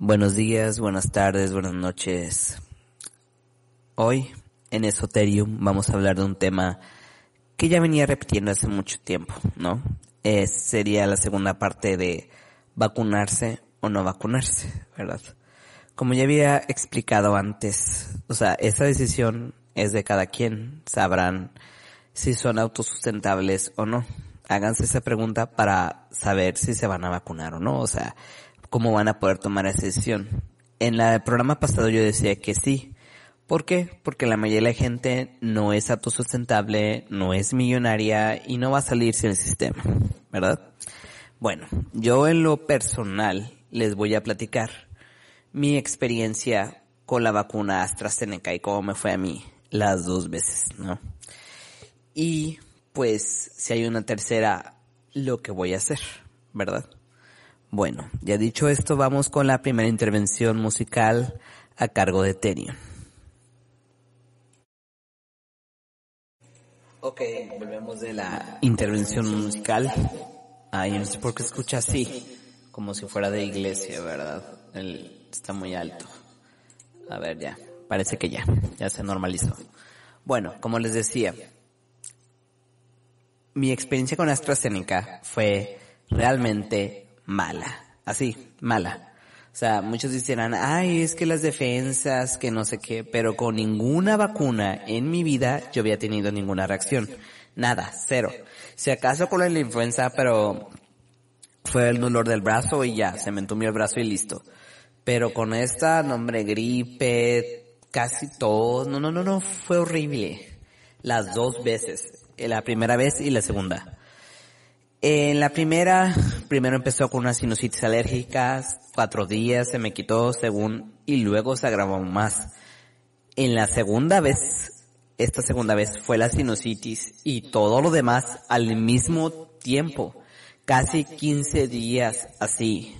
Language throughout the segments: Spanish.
Buenos días, buenas tardes, buenas noches. Hoy en Esoterium vamos a hablar de un tema que ya venía repitiendo hace mucho tiempo, ¿no? Sería la segunda parte de vacunarse o no vacunarse, ¿verdad? Como ya había explicado antes, o sea, esa decisión es de cada quien, sabrán si son autosustentables o no. Háganse esa pregunta para saber si se van a vacunar o no, o sea, cómo van a poder tomar esa decisión. En el programa pasado yo decía que sí. ¿Por qué? Porque la mayoría de la gente no es autosustentable, no es millonaria y no va a salirse del sistema, ¿verdad? Bueno, yo en lo personal les voy a platicar mi experiencia con la vacuna AstraZeneca y cómo me fue a mí las dos veces, ¿no? Y pues si hay una tercera, lo que voy a hacer, ¿verdad? Bueno, ya dicho esto, vamos con la primera intervención musical a cargo de Tenion. Ok, volvemos de la intervención musical. Ay, no sé por qué escucha así, como si fuera de iglesia, ¿verdad? Está muy alto. A ver, ya, parece que ya, ya se normalizó. Bueno, como les decía, mi experiencia con AstraZeneca fue realmente mala. Así, mala. O sea, muchos dirán, ay, es que las defensas, que no sé qué, pero con ninguna vacuna en mi vida yo había tenido ninguna reacción. Nada, cero. Si acaso con la influenza, pero fue el dolor del brazo y ya, se me entumió el brazo y listo. Pero con esta, nombre, gripe, casi todo, no, no, no, no, fue horrible. Las dos veces. La primera vez y la segunda. En la primera, primero empezó con unas sinusitis alérgicas, cuatro días se me quitó según, y luego se agravó más. En la segunda vez, esta segunda vez fue la sinusitis y todo lo demás al mismo tiempo. Casi 15 días así.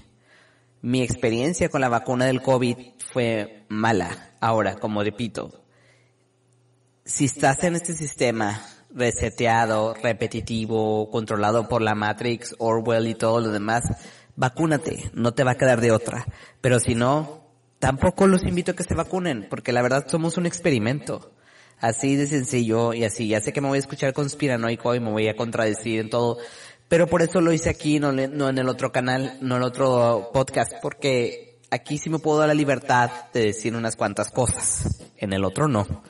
Mi experiencia con la vacuna del COVID fue mala. Ahora, como repito, si estás en este sistema reseteado, repetitivo, controlado por la Matrix, Orwell y todo lo demás, vacúnate, no te va a quedar de otra. Pero si no, tampoco los invito a que se vacunen, porque la verdad somos un experimento. Así de sencillo y así. Ya sé que me voy a escuchar conspiranoico y me voy a contradecir en todo, pero por eso lo hice aquí, no, no en el otro canal, no en el otro podcast, porque aquí sí me puedo dar la libertad de decir unas cuantas cosas. En el otro no.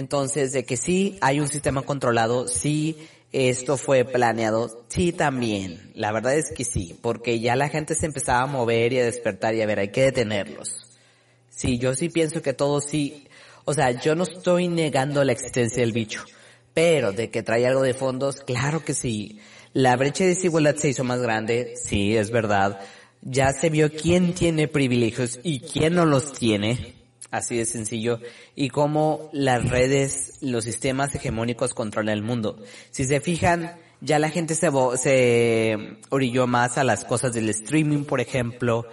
Entonces, de que sí hay un sistema controlado, sí esto fue planeado, sí también. La verdad es que sí, porque ya la gente se empezaba a mover y a despertar y a ver, hay que detenerlos. Sí, yo sí pienso que todo sí, o sea, yo no estoy negando la existencia del bicho, pero de que trae algo de fondos, claro que sí. La brecha de desigualdad se hizo más grande, sí, es verdad. Ya se vio quién tiene privilegios y quién no los tiene Así de sencillo. Y cómo las redes, los sistemas hegemónicos controlan el mundo. Si se fijan, ya la gente se, se orilló más a las cosas del streaming, por ejemplo.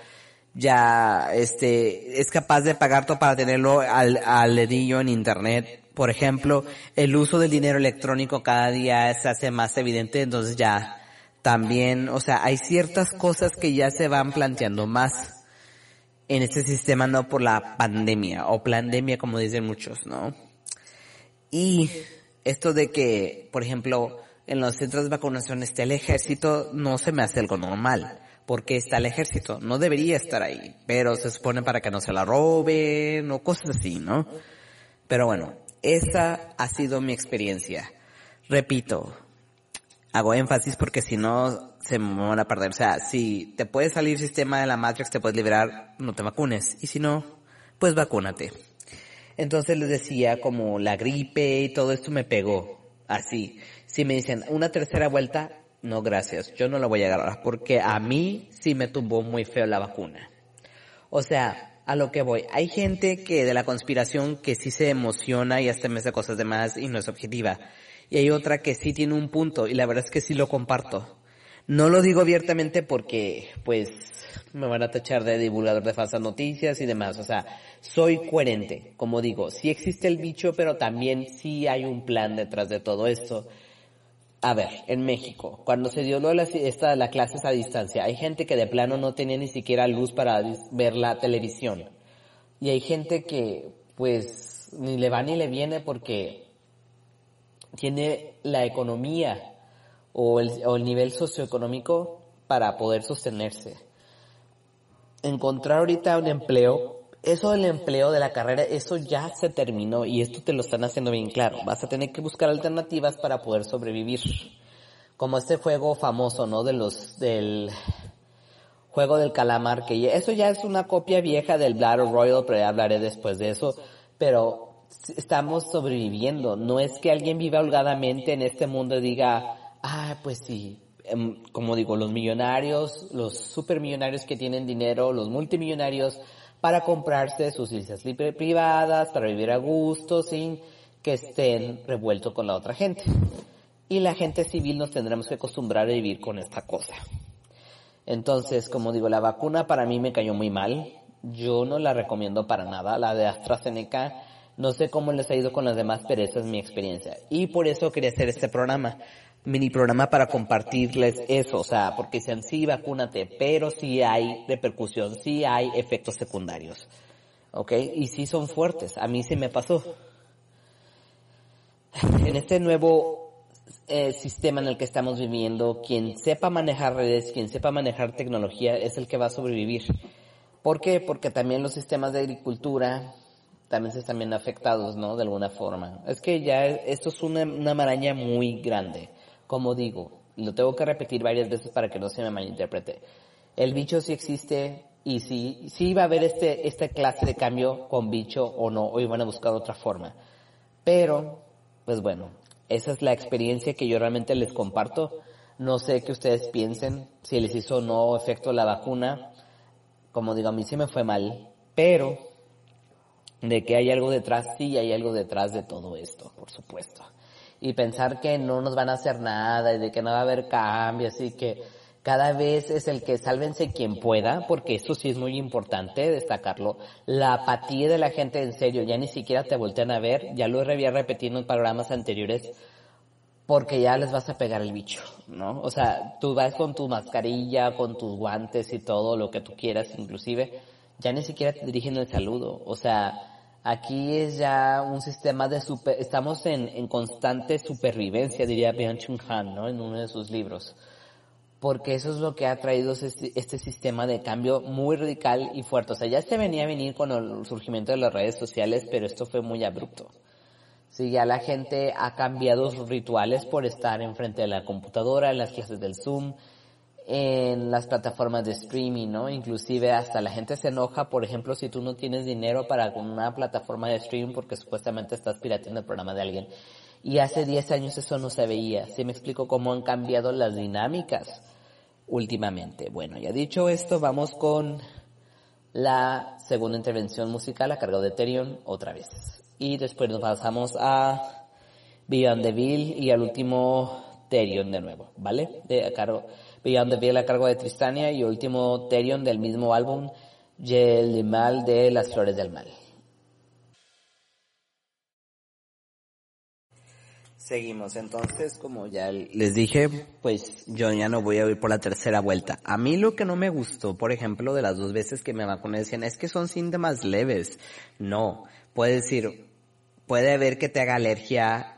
Ya, este, es capaz de pagar todo para tenerlo al, al dedillo en internet. Por ejemplo, el uso del dinero electrónico cada día se hace más evidente, entonces ya también, o sea, hay ciertas cosas que ya se van planteando más en este sistema no por la pandemia o pandemia como dicen muchos, ¿no? Y esto de que, por ejemplo, en los centros de vacunación esté el ejército no se me hace algo normal, porque está el ejército, no debería estar ahí, pero se supone para que no se la roben o cosas así, ¿no? Pero bueno, esta ha sido mi experiencia. Repito, hago énfasis porque si no se van a perder. O sea, si te puede salir sistema de la Matrix, te puedes liberar, no te vacunes. Y si no, pues vacúnate. Entonces les decía como la gripe y todo esto me pegó. Así. Si me dicen una tercera vuelta, no gracias, yo no la voy a agarrar porque a mí sí me tumbó muy feo la vacuna. O sea, a lo que voy, hay gente que de la conspiración que sí se emociona y hasta me hace cosas de más y no es objetiva. Y hay otra que sí tiene un punto y la verdad es que sí lo comparto. No lo digo abiertamente porque, pues, me van a tachar de divulgador de falsas noticias y demás. O sea, soy coherente. Como digo, sí existe el bicho, pero también sí hay un plan detrás de todo esto. A ver, en México, cuando se dio la, esta, la clases a distancia, hay gente que de plano no tenía ni siquiera luz para ver la televisión. Y hay gente que, pues, ni le va ni le viene porque tiene la economía o el, o el nivel socioeconómico para poder sostenerse. Encontrar ahorita un empleo eso del empleo de la carrera, eso ya se terminó y esto te lo están haciendo bien claro. Vas a tener que buscar alternativas para poder sobrevivir. Como este juego famoso, ¿no? De los, del juego del calamar, que eso ya es una copia vieja del Battle Royale, pero ya hablaré después de eso. Pero estamos sobreviviendo. No es que alguien viva holgadamente en este mundo y diga, ah, pues sí, em, como digo, los millonarios, los supermillonarios que tienen dinero, los multimillonarios, para comprarse sus licencias privadas, para vivir a gusto, sin que estén revueltos con la otra gente. Y la gente civil nos tendremos que acostumbrar a vivir con esta cosa. Entonces, como digo, la vacuna para mí me cayó muy mal. Yo no la recomiendo para nada. La de AstraZeneca, no sé cómo les ha ido con las demás, pero esa es mi experiencia. Y por eso quería hacer este programa mini programa para compartirles eso, o sea, porque dicen sí, vacúnate, pero sí hay repercusión, sí hay efectos secundarios, ¿ok? Y sí son fuertes, a mí sí me pasó. En este nuevo eh, sistema en el que estamos viviendo, quien sepa manejar redes, quien sepa manejar tecnología es el que va a sobrevivir. ¿Por qué? Porque también los sistemas de agricultura también se están viendo afectados, ¿no? De alguna forma. Es que ya esto es una, una maraña muy grande. Como digo, lo tengo que repetir varias veces para que no se me malinterprete. El bicho sí existe y sí, sí va a haber este, esta clase de cambio con bicho o no, hoy van a buscar otra forma. Pero, pues bueno, esa es la experiencia que yo realmente les comparto. No sé qué ustedes piensen, si les hizo o no efecto la vacuna. Como digo, a mí sí me fue mal, pero de que hay algo detrás, sí hay algo detrás de todo esto, por supuesto y pensar que no nos van a hacer nada y de que no va a haber cambios y que cada vez es el que sálvense quien pueda, porque eso sí es muy importante destacarlo. La apatía de la gente en serio, ya ni siquiera te voltean a ver, ya lo había repetido en programas anteriores, porque ya les vas a pegar el bicho, ¿no? O sea, tú vas con tu mascarilla, con tus guantes y todo lo que tú quieras, inclusive, ya ni siquiera te dirigen el saludo, o sea, Aquí es ya un sistema de super, estamos en, en constante supervivencia, diría Byung-Chun Han, ¿no? En uno de sus libros. Porque eso es lo que ha traído este, este, sistema de cambio muy radical y fuerte. O sea, ya se venía a venir con el surgimiento de las redes sociales, pero esto fue muy abrupto. Sí, ya la gente ha cambiado sus rituales por estar enfrente de la computadora, en las clases del Zoom, en las plataformas de streaming, ¿no? Inclusive hasta la gente se enoja, por ejemplo, si tú no tienes dinero para una plataforma de streaming porque supuestamente estás pirateando el programa de alguien. Y hace 10 años eso no se veía. ¿Sí me explico cómo han cambiado las dinámicas últimamente? Bueno, ya dicho esto, vamos con la segunda intervención musical a cargo de Terion otra vez. Y después nos pasamos a Beyond the Bill y al último Terion de nuevo, ¿vale? De cargo Beyond the Veil a cargo de Tristania y último Terion del mismo álbum, Mal de Las Flores del Mal. Seguimos, entonces, como ya les dije, pues yo ya no voy a ir por la tercera vuelta. A mí lo que no me gustó, por ejemplo, de las dos veces que me vacuné, decían, es que son síntomas leves. No, puede decir, puede haber que te haga alergia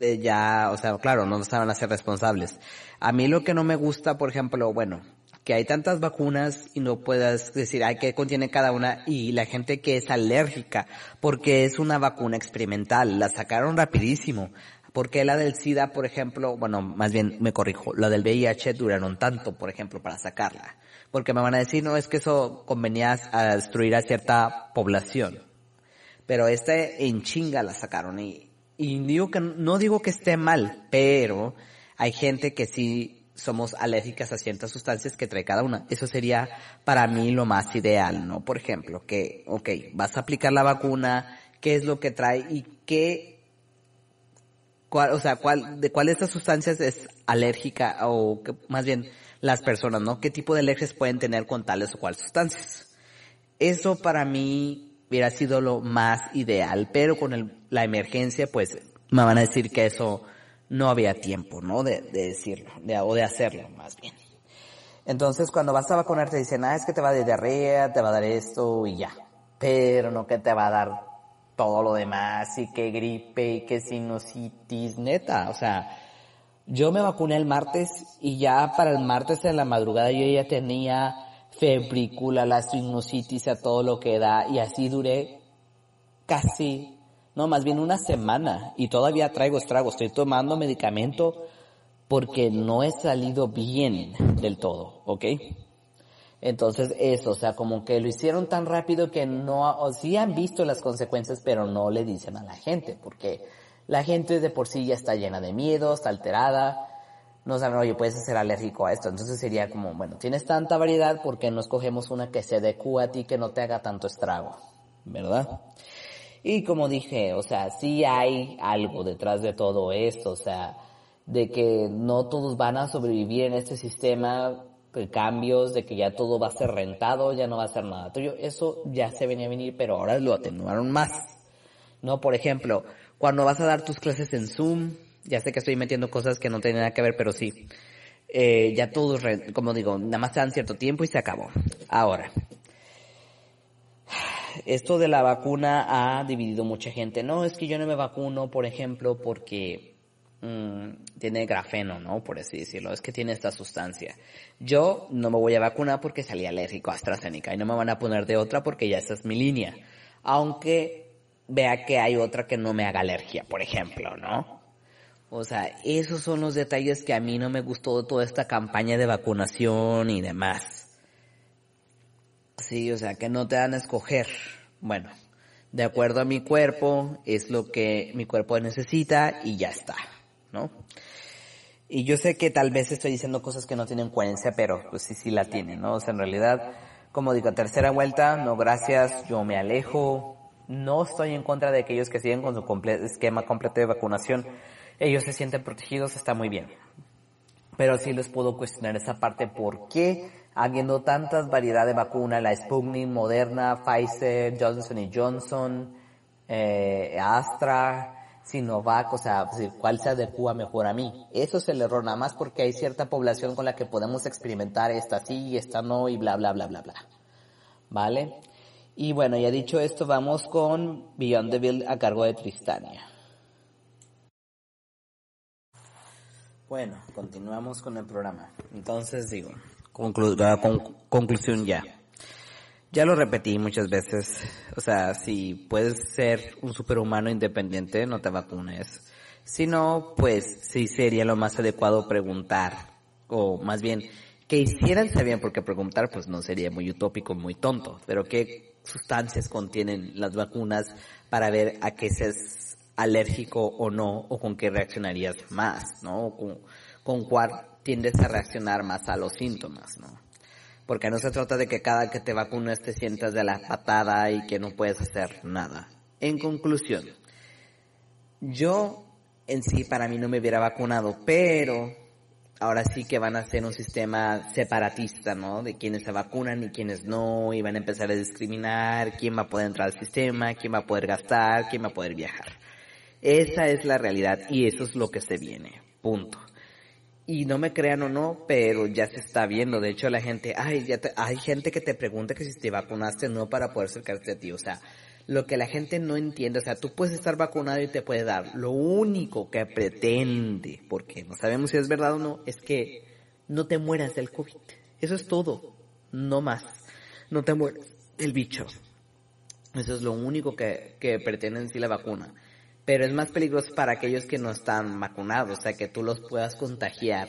eh, ya, o sea, claro, no van a responsables. A mí lo que no me gusta, por ejemplo, bueno, que hay tantas vacunas y no puedas decir, ay, qué contiene cada una y la gente que es alérgica, porque es una vacuna experimental, la sacaron rapidísimo. Porque la del SIDA, por ejemplo, bueno, más bien me corrijo, la del VIH duraron tanto, por ejemplo, para sacarla. Porque me van a decir, no, es que eso convenía a destruir a cierta población. Pero esta en chinga la sacaron y, y digo que, no digo que esté mal, pero hay gente que sí somos alérgicas a ciertas sustancias que trae cada una. Eso sería para mí lo más ideal, ¿no? Por ejemplo, que, ok, vas a aplicar la vacuna, qué es lo que trae y qué, o sea, de cuál de estas sustancias es alérgica o que, más bien las personas, ¿no? ¿Qué tipo de alergias pueden tener con tales o cuales sustancias? Eso para mí hubiera sido lo más ideal, pero con el, la emergencia, pues, me van a decir que eso no había tiempo, ¿no? De, de decirlo, de, o de hacerlo, más bien. Entonces, cuando vas a vacunar, te dicen, ah, es que te va a dar diarrea, te va a dar esto y ya. Pero no que te va a dar todo lo demás y que gripe y que sinusitis, neta. O sea, yo me vacuné el martes y ya para el martes en la madrugada yo ya tenía febrícula, la sinusitis a todo lo que da y así duré casi no, más bien una semana y todavía traigo estragos. Estoy tomando medicamento porque no he salido bien del todo, ¿ok? Entonces eso, o sea, como que lo hicieron tan rápido que no, o sí han visto las consecuencias, pero no le dicen a la gente, porque la gente de por sí ya está llena de miedo, está alterada, no saben, oye, puedes ser alérgico a esto. Entonces sería como, bueno, tienes tanta variedad, ¿por qué no escogemos una que se adecue a ti, que no te haga tanto estrago? ¿Verdad? Y como dije, o sea, sí hay algo detrás de todo esto, o sea, de que no todos van a sobrevivir en este sistema, de cambios, de que ya todo va a ser rentado, ya no va a ser nada tuyo. Eso ya se venía a venir, pero ahora lo atenuaron más. ¿No? Por ejemplo, cuando vas a dar tus clases en Zoom, ya sé que estoy metiendo cosas que no tienen nada que ver, pero sí. Eh, ya todos, como digo, nada más dan cierto tiempo y se acabó. Ahora, esto de la vacuna ha dividido mucha gente. No, es que yo no me vacuno, por ejemplo, porque mmm, tiene grafeno, ¿no? Por así decirlo. Es que tiene esta sustancia. Yo no me voy a vacunar porque salí alérgico a AstraZeneca y no me van a poner de otra porque ya esa es mi línea. Aunque vea que hay otra que no me haga alergia, por ejemplo, ¿no? O sea, esos son los detalles que a mí no me gustó de toda esta campaña de vacunación y demás. Sí, o sea, que no te dan a escoger. Bueno, de acuerdo a mi cuerpo, es lo que mi cuerpo necesita y ya está, ¿no? Y yo sé que tal vez estoy diciendo cosas que no tienen coherencia, pero pues sí, sí la tienen, ¿no? O sea, en realidad, como digo, tercera vuelta, no gracias, yo me alejo, no estoy en contra de aquellos que siguen con su esquema completo de vacunación. Ellos se sienten protegidos, está muy bien. Pero sí les puedo cuestionar esa parte, ¿por qué habiendo tantas variedades de vacunas, la Sputnik, Moderna, Pfizer, Johnson Johnson, eh, Astra, Sinovac, o sea, cuál se adecua mejor a mí. Eso es el error, nada más porque hay cierta población con la que podemos experimentar esta sí y esta no y bla, bla, bla, bla, bla. ¿Vale? Y bueno, ya dicho esto, vamos con Beyond the Build a cargo de Tristania. Bueno, continuamos con el programa. Entonces digo, con, conclusión ya. Ya lo repetí muchas veces. O sea, si puedes ser un superhumano independiente, no te vacunes. Si no, pues sí sería lo más adecuado preguntar. O más bien, que hicieran sabían porque preguntar pues no sería muy utópico, muy tonto. Pero qué sustancias contienen las vacunas para ver a qué seas alérgico o no, o con qué reaccionarías más, ¿no? con, con cuál tiendes a reaccionar más a los síntomas, ¿no? Porque no se trata de que cada que te vacunas te sientas de la patada y que no puedes hacer nada. En conclusión, yo en sí para mí no me hubiera vacunado, pero ahora sí que van a hacer un sistema separatista, ¿no? De quienes se vacunan y quienes no, y van a empezar a discriminar quién va a poder entrar al sistema, quién va a poder gastar, quién va a poder viajar. Esa es la realidad y eso es lo que se viene. Punto. Y no me crean o no, pero ya se está viendo. De hecho, la gente, ay, ya hay gente que te pregunta que si te vacunaste o no para poder acercarte a ti. O sea, lo que la gente no entiende, o sea, tú puedes estar vacunado y te puede dar. Lo único que pretende, porque no sabemos si es verdad o no, es que no te mueras del COVID. Eso es todo. No más. No te mueras del bicho. Eso es lo único que, que pretende en sí la vacuna pero es más peligroso para aquellos que no están vacunados, o sea, que tú los puedas contagiar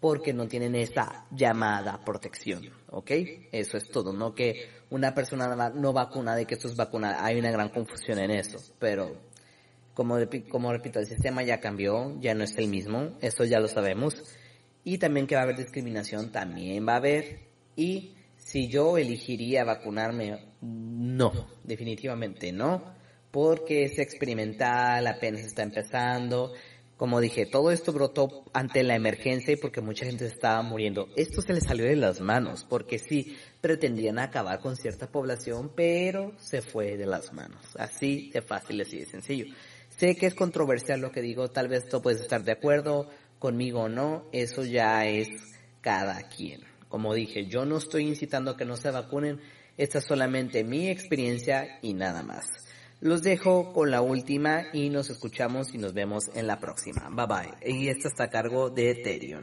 porque no tienen esa llamada protección, ¿ok? Eso es todo, no que una persona no vacunada y que esto es vacunada, hay una gran confusión en eso, pero como, como repito, el sistema ya cambió, ya no es el mismo, eso ya lo sabemos, Y también que va a haber discriminación, también va a haber. Y si yo elegiría vacunarme, no, definitivamente no, porque es experimental, apenas está empezando. Como dije, todo esto brotó ante la emergencia y porque mucha gente estaba muriendo. Esto se le salió de las manos, porque sí, pretendían acabar con cierta población, pero se fue de las manos. Así de fácil, así de sencillo. Sé que es controversial lo que digo, tal vez tú puedes estar de acuerdo conmigo o no, eso ya es cada quien. Como dije, yo no estoy incitando a que no se vacunen, esta es solamente mi experiencia y nada más. Los dejo con la última y nos escuchamos y nos vemos en la próxima. Bye bye. Y esta está a cargo de Ethereum.